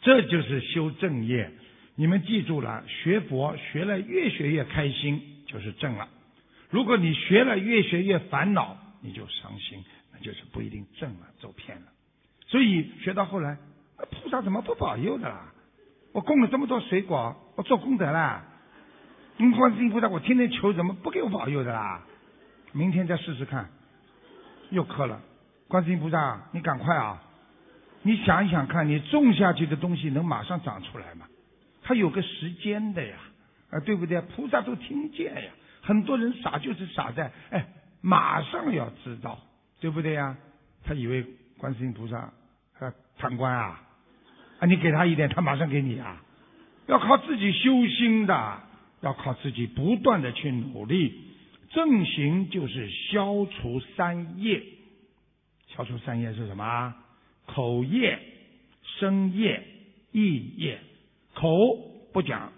S1: 这就是修正业。你们记住了，学佛学了越学越开心，就是正了。如果你学了越学越烦恼，你就伤心，那就是不一定正了，走偏了。所以学到后来，菩萨怎么不保佑的啦？我供了这么多水果，我做功德啦。观世音菩萨，我天天求，怎么不给我保佑的啦？明天再试试看，又磕了。观世音菩萨，你赶快啊！你想一想看，你种下去的东西能马上长出来吗？它有个时间的呀，啊，对不对？菩萨都听见呀。很多人傻就是傻在，哎，马上要知道，对不对呀？他以为观世音菩萨啊贪官啊，啊，你给他一点，他马上给你啊。要靠自己修心的，要靠自己不断的去努力。正行就是消除三业，消除三业是什么？口业、声业、意业，口不讲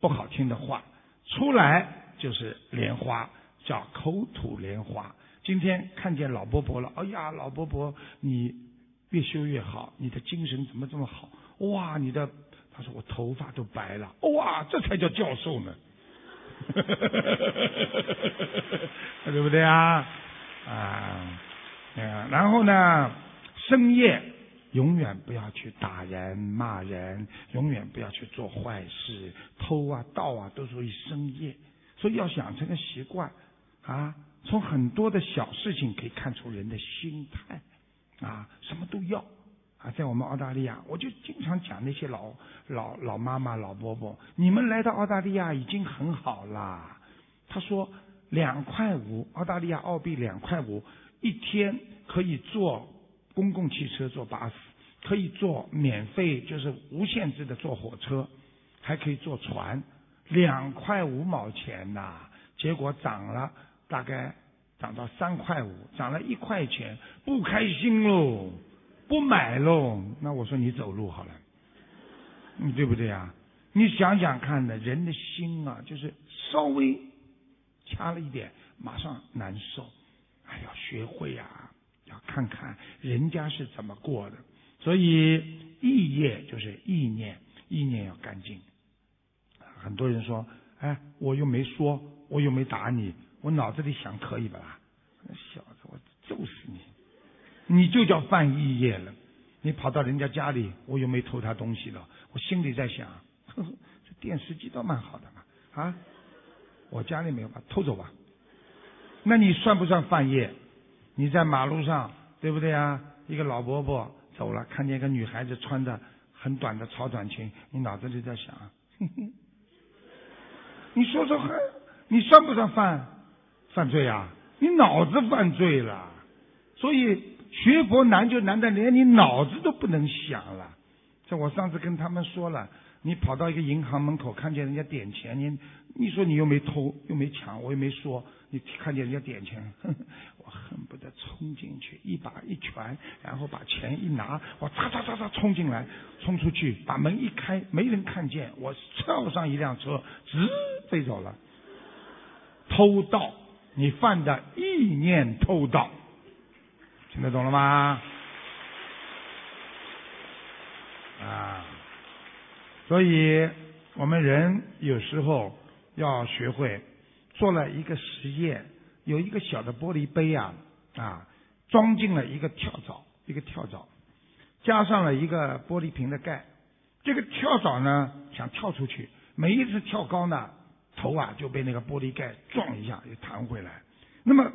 S1: 不好听的话，出来就是莲花，叫口吐莲花。今天看见老伯伯了，哎呀，老伯伯，你越修越好，你的精神怎么这么好？哇，你的，他说我头发都白了，哇，这才叫教授呢，对不对啊？啊，然后呢？深夜永远不要去打人、骂人，永远不要去做坏事，偷啊、盗啊，都属于深夜。所以要养成个习惯啊，从很多的小事情可以看出人的心态啊，什么都要啊。在我们澳大利亚，我就经常讲那些老老老妈妈、老伯伯，你们来到澳大利亚已经很好啦。他说两块五，澳大利亚澳币两块五一天可以坐。公共汽车坐巴士可以坐免费，就是无限制的坐火车，还可以坐船，两块五毛钱呐。结果涨了，大概涨到三块五，涨了一块钱，不开心喽，不买喽。那我说你走路好了，你对不对啊？你想想看呢，人的心啊，就是稍微掐了一点，马上难受。哎呀，学会呀。要看看人家是怎么过的，所以意业就是意念，意念要干净。很多人说：“哎，我又没说，我又没打你，我脑子里想可以吧？”那小子，我揍死你！你就叫犯意业了。你跑到人家家里，我又没偷他东西了，我心里在想：呵呵，这电视机倒蛮好的嘛，啊，我家里没有，把偷走吧。那你算不算犯业？你在马路上，对不对啊？一个老伯伯走了，看见一个女孩子穿着很短的超短裙，你脑子里在想，哼 哼你说说看，你算不算犯犯罪啊？你脑子犯罪了，所以学佛难就难在连你脑子都不能想了。像我上次跟他们说了，你跑到一个银行门口，看见人家点钱，你你说你又没偷又没抢，我又没说，你看见人家点钱。我恨不得冲进去，一把一拳，然后把钱一拿，我嚓嚓嚓嚓冲进来，冲出去，把门一开，没人看见，我跳上一辆车，直飞走了。偷盗，你犯的意念偷盗，听得懂了吗？啊，所以我们人有时候要学会做了一个实验。有一个小的玻璃杯啊，啊，装进了一个跳蚤，一个跳蚤，加上了一个玻璃瓶的盖。这个跳蚤呢，想跳出去，每一次跳高呢，头啊就被那个玻璃盖撞一下，又弹回来。那么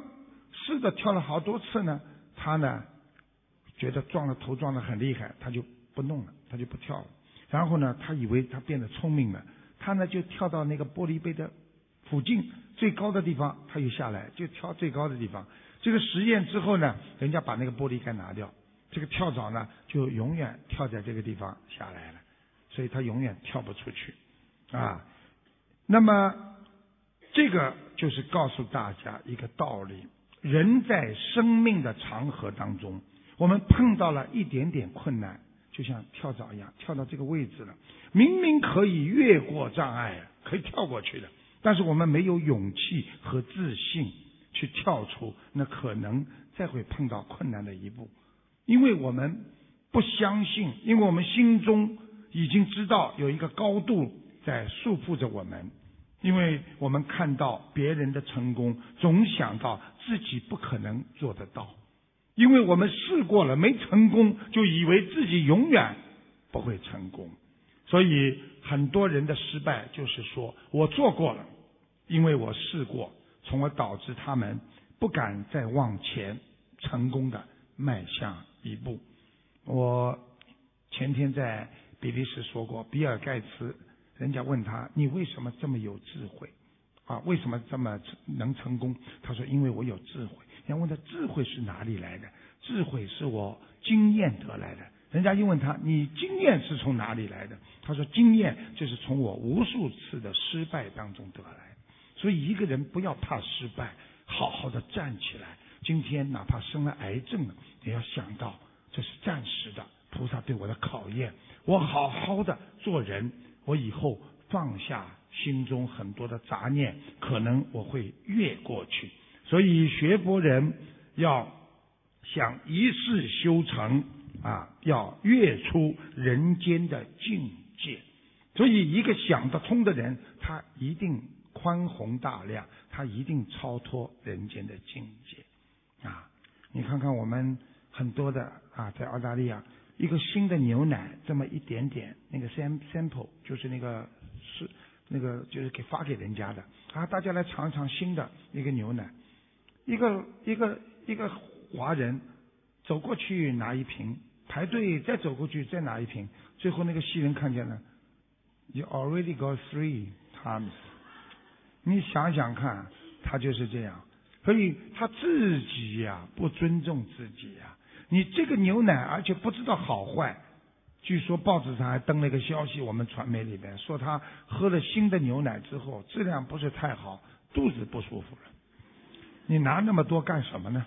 S1: 试着跳了好多次呢，他呢觉得撞了头撞得很厉害，他就不弄了，他就不跳了。然后呢，他以为他变得聪明了，他呢就跳到那个玻璃杯的附近。最高的地方，他又下来，就跳最高的地方。这个实验之后呢，人家把那个玻璃盖拿掉，这个跳蚤呢就永远跳在这个地方下来了，所以他永远跳不出去啊。那么这个就是告诉大家一个道理：人在生命的长河当中，我们碰到了一点点困难，就像跳蚤一样，跳到这个位置了，明明可以越过障碍，可以跳过去的，但是我们没有勇气和自信去跳出，那可能再会碰到困难的一步。因为我们不相信，因为我们心中已经知道有一个高度在束缚着我们，因为我们看到别人的成功，总想到自己不可能做得到，因为我们试过了没成功，就以为自己永远不会成功，所以很多人的失败就是说我做过了，因为我试过，从而导致他们不敢再往前成功的迈向。一步，我前天在比利时说过，比尔盖茨，人家问他你为什么这么有智慧啊？为什么这么能成功？他说因为我有智慧。人家问他智慧是哪里来的？智慧是我经验得来的。人家又问他你经验是从哪里来的？他说经验就是从我无数次的失败当中得来。所以一个人不要怕失败，好好的站起来。今天哪怕生了癌症了，也要想到这是暂时的，菩萨对我的考验。我好好的做人，我以后放下心中很多的杂念，可能我会越过去。所以学佛人要想一世修成啊，要越出人间的境界。所以一个想得通的人，他一定宽宏大量，他一定超脱人间的境界。啊，你看看我们很多的啊，在澳大利亚，一个新的牛奶这么一点点，那个 sam sample 就是那个是那个就是给发给人家的。啊，大家来尝一尝新的一个牛奶，一个一个一个华人走过去拿一瓶，排队再走过去再拿一瓶，最后那个西人看见了，you already got three times，你想想看，他就是这样。所以他自己呀不尊重自己呀，你这个牛奶而且不知道好坏，据说报纸上还登了一个消息，我们传媒里边说他喝了新的牛奶之后质量不是太好，肚子不舒服了。你拿那么多干什么呢？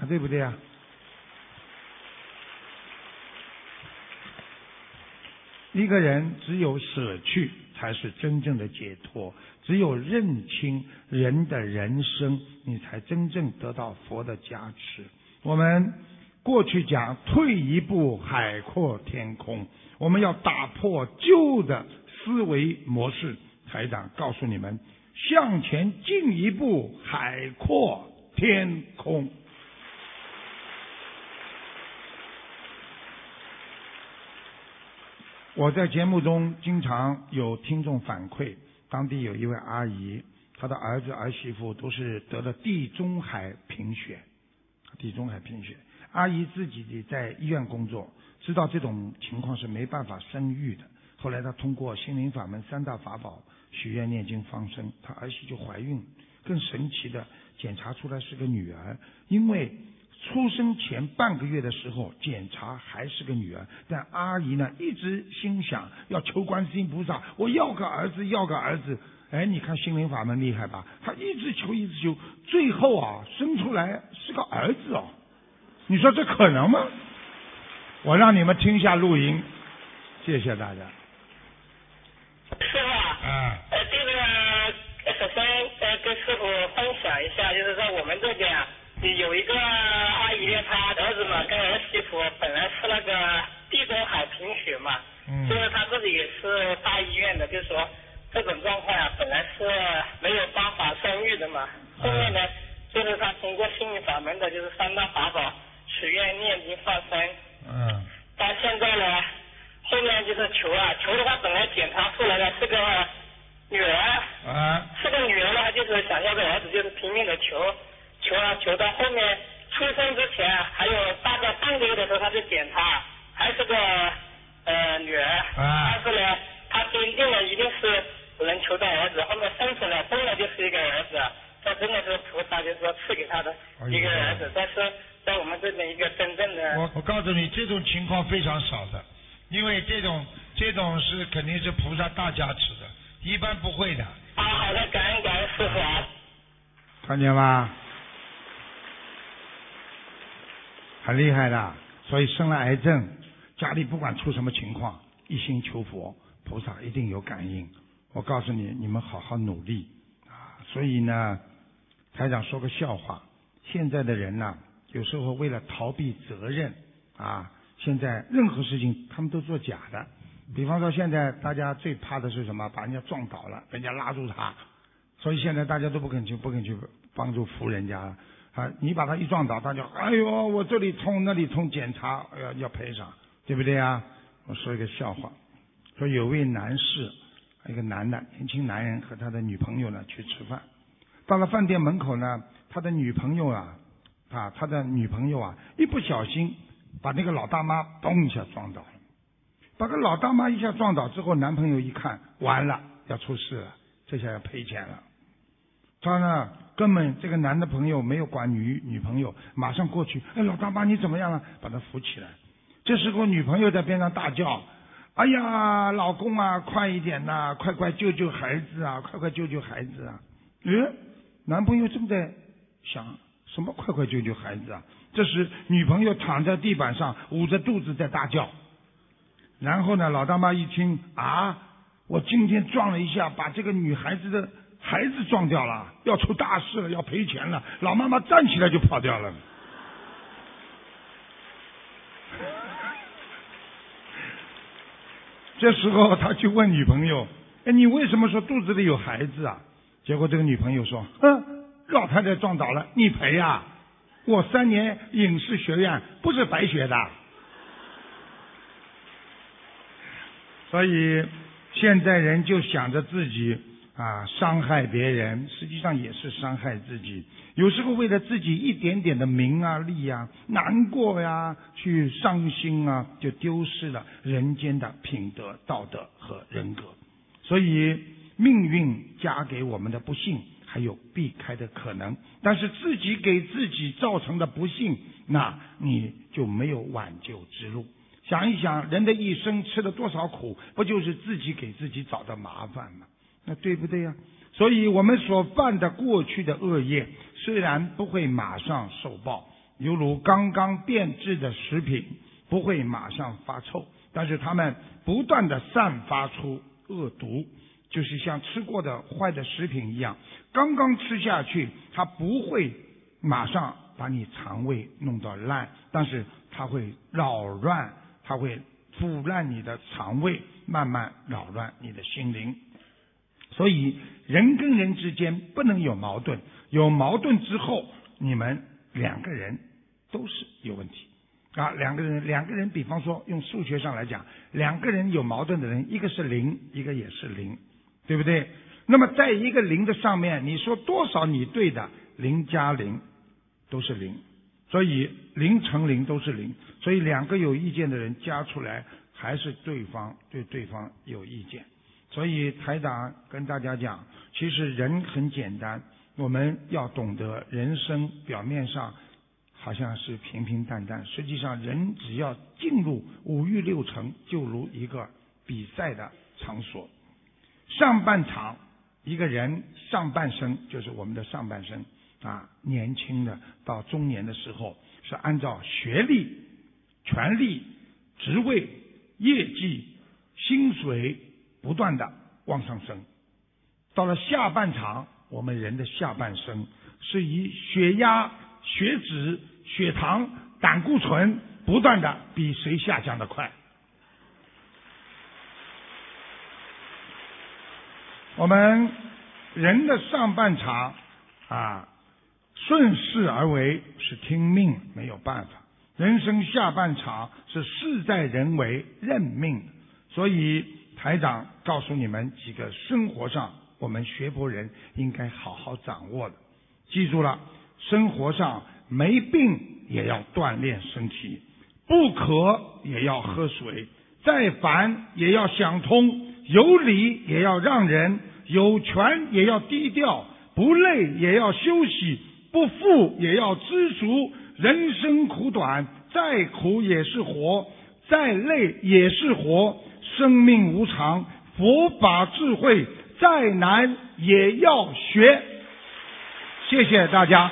S1: 啊，对不对啊？一个人只有舍去，才是真正的解脱。只有认清人的人生，你才真正得到佛的加持。我们过去讲退一步海阔天空，我们要打破旧的思维模式。台长告诉你们，向前进一步海阔天空。我在节目中经常有听众反馈，当地有一位阿姨，她的儿子儿媳妇都是得了地中海贫血，地中海贫血。阿姨自己在医院工作，知道这种情况是没办法生育的。后来她通过心灵法门三大法宝，许愿念经放生，她儿媳就怀孕，更神奇的检查出来是个女儿，因为。出生前半个月的时候检查还是个女儿，但阿姨呢一直心想要求观世音菩萨，我要个儿子，要个儿子。哎，你看心灵法门厉害吧？她一直求，一直求，最后啊生出来是个儿子哦。你说这可能吗？我让你们听一下录音，谢谢大家。
S3: 师傅啊，呃，这个首先呃跟师傅分享一下，就是在我们这边啊。有一个阿姨，她儿子嘛跟儿媳妇本来是那个地中海贫血嘛，就是她自己也是大医院的，就是说这种状况啊，本来是没有办法生育的嘛。后面呢，就是他通过心理法门的，就是三大法宝，许愿、念经、放生。
S1: 嗯。
S3: 到现在呢，后面就是求啊，求的话本来检查出来的是个女儿。
S1: 啊。
S3: 是个女儿的话，就是想要个儿子，就是拼命的求。求啊求到后面出生之前，还有大概半个月的时候，他就检查，还是个呃女儿，啊但是呢，他坚定了一定是能求到儿子，后面生出来真的就是一个儿子，这真的是菩萨就是说赐给他的一个儿子，但是个真正的。
S1: 我我告诉你，这种情况非常少的，因为这种这种是肯定是菩萨大加持的，一般不会的。
S3: 啊，好的，感恩感恩师傅啊。
S1: 看见吗？很厉害的，所以生了癌症，家里不管出什么情况，一心求佛，菩萨一定有感应。我告诉你，你们好好努力啊！所以呢，台长说个笑话：现在的人呐，有时候为了逃避责任啊，现在任何事情他们都做假的。比方说，现在大家最怕的是什么？把人家撞倒了，人家拉住他，所以现在大家都不肯去，不肯去帮助扶人家了啊！你把他一撞倒，他就哎呦，我这里痛那里痛，检查要要赔偿，对不对啊？我说一个笑话，说有位男士。一个男的，年轻男人和他的女朋友呢去吃饭，到了饭店门口呢，他的女朋友啊，啊，他的女朋友啊，一不小心把那个老大妈咚一下撞倒了，把个老大妈一下撞倒之后，男朋友一看，完了，要出事了，这下要赔钱了。他呢，根本这个男的朋友没有管女女朋友，马上过去，哎，老大妈你怎么样了？把他扶起来。这时候女朋友在边上大叫。哎呀，老公啊，快一点呐，快快救救孩子啊，快快救救孩子啊！嗯，男朋友正在想什么？快快救救孩子啊！这时女朋友躺在地板上，捂着肚子在大叫。然后呢，老大妈一听啊，我今天撞了一下，把这个女孩子的孩子撞掉了，要出大事了，要赔钱了。老妈妈站起来就跑掉了。这时候他就问女朋友：“哎，你为什么说肚子里有孩子啊？”结果这个女朋友说：“哼，老太太撞倒了，你赔呀！我三年影视学院不是白学的。”所以现在人就想着自己。啊，伤害别人，实际上也是伤害自己。有时候为了自己一点点的名啊利啊，难过呀，去伤心啊，就丢失了人间的品德、道德和人格。所以，命运加给我们的不幸还有避开的可能，但是自己给自己造成的不幸，那你就没有挽救之路。想一想，人的一生吃了多少苦，不就是自己给自己找的麻烦吗？那对不对呀？所以我们所犯的过去的恶业，虽然不会马上受报，犹如刚刚变质的食品不会马上发臭，但是它们不断的散发出恶毒，就是像吃过的坏的食品一样，刚刚吃下去，它不会马上把你肠胃弄到烂，但是它会扰乱，它会腐烂你的肠胃，慢慢扰乱你的心灵。所以人跟人之间不能有矛盾，有矛盾之后，你们两个人都是有问题啊。两个人，两个人，比方说用数学上来讲，两个人有矛盾的人，一个是零，一个也是零，对不对？那么在一个零的上面，你说多少你对的，零加零都是零，所以零乘零都是零，所以两个有意见的人加出来，还是对方对对方有意见。所以台长跟大家讲，其实人很简单，我们要懂得人生表面上好像是平平淡淡，实际上人只要进入五欲六尘，就如一个比赛的场所。上半场一个人上半生就是我们的上半生啊，年轻的到中年的时候是按照学历、权力、职位、业绩、薪水。不断的往上升，到了下半场，我们人的下半生是以血压、血脂、血糖、胆固醇不断的比谁下降的快。我们人的上半场啊，顺势而为是听命，没有办法；人生下半场是事在人为，认命。所以。台长告诉你们几个生活上我们学佛人应该好好掌握的，记住了，生活上没病也要锻炼身体，不渴也要喝水，再烦也要想通，有理也要让人，有权也要低调，不累也要休息，不富也要知足，人生苦短，再苦也是活，再累也是活。生命无常，佛法智慧再难也要学。谢谢大家。